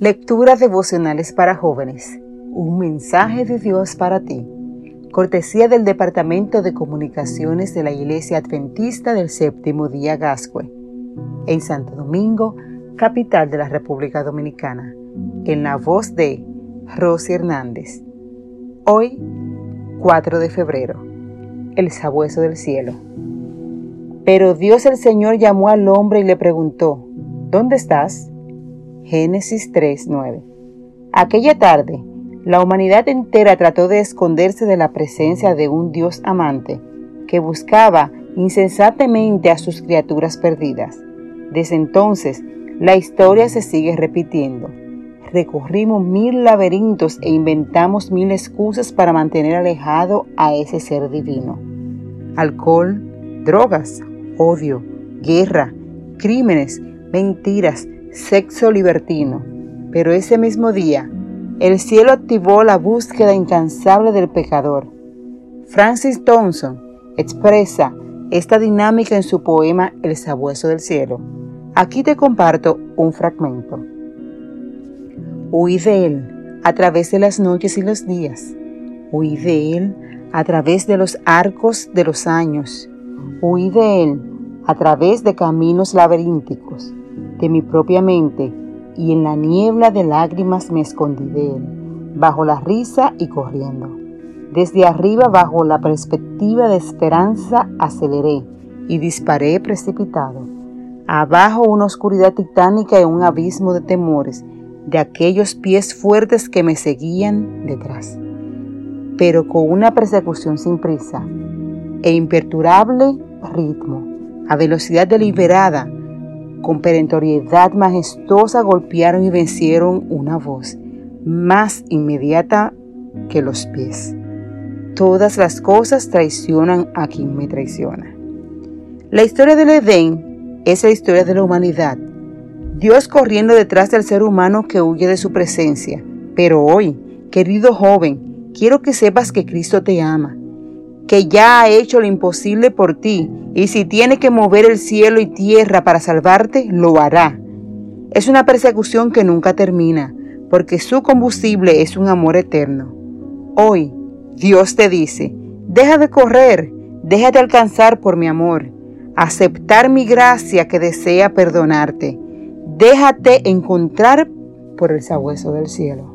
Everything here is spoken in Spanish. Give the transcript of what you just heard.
Lecturas devocionales para jóvenes. Un mensaje de Dios para ti. Cortesía del Departamento de Comunicaciones de la Iglesia Adventista del Séptimo Día Gascue. En Santo Domingo, capital de la República Dominicana. En la voz de Rosy Hernández. Hoy, 4 de febrero. El sabueso del cielo. Pero Dios el Señor llamó al hombre y le preguntó, ¿Dónde estás? Génesis 3:9. Aquella tarde, la humanidad entera trató de esconderse de la presencia de un Dios amante que buscaba insensatemente a sus criaturas perdidas. Desde entonces, la historia se sigue repitiendo. Recorrimos mil laberintos e inventamos mil excusas para mantener alejado a ese ser divino. Alcohol, drogas, odio, guerra, crímenes, mentiras, sexo libertino. Pero ese mismo día, el cielo activó la búsqueda incansable del pecador. Francis Thompson expresa esta dinámica en su poema El sabueso del cielo. Aquí te comparto un fragmento. Huí de él a través de las noches y los días. Huí de él a través de los arcos de los años. Huí de él a través de caminos laberínticos de mi propia mente, y en la niebla de lágrimas me escondí de él, bajo la risa y corriendo. Desde arriba, bajo la perspectiva de esperanza, aceleré y disparé precipitado. Abajo una oscuridad titánica y un abismo de temores, de aquellos pies fuertes que me seguían detrás. Pero con una persecución sin prisa e imperturbable ritmo, a velocidad deliberada, con perentoriedad majestuosa golpearon y vencieron una voz más inmediata que los pies. Todas las cosas traicionan a quien me traiciona. La historia del Edén es la historia de la humanidad. Dios corriendo detrás del ser humano que huye de su presencia. Pero hoy, querido joven, quiero que sepas que Cristo te ama que ya ha hecho lo imposible por ti, y si tiene que mover el cielo y tierra para salvarte, lo hará. Es una persecución que nunca termina, porque su combustible es un amor eterno. Hoy, Dios te dice, deja de correr, déjate alcanzar por mi amor, aceptar mi gracia que desea perdonarte, déjate encontrar por el sabueso del cielo.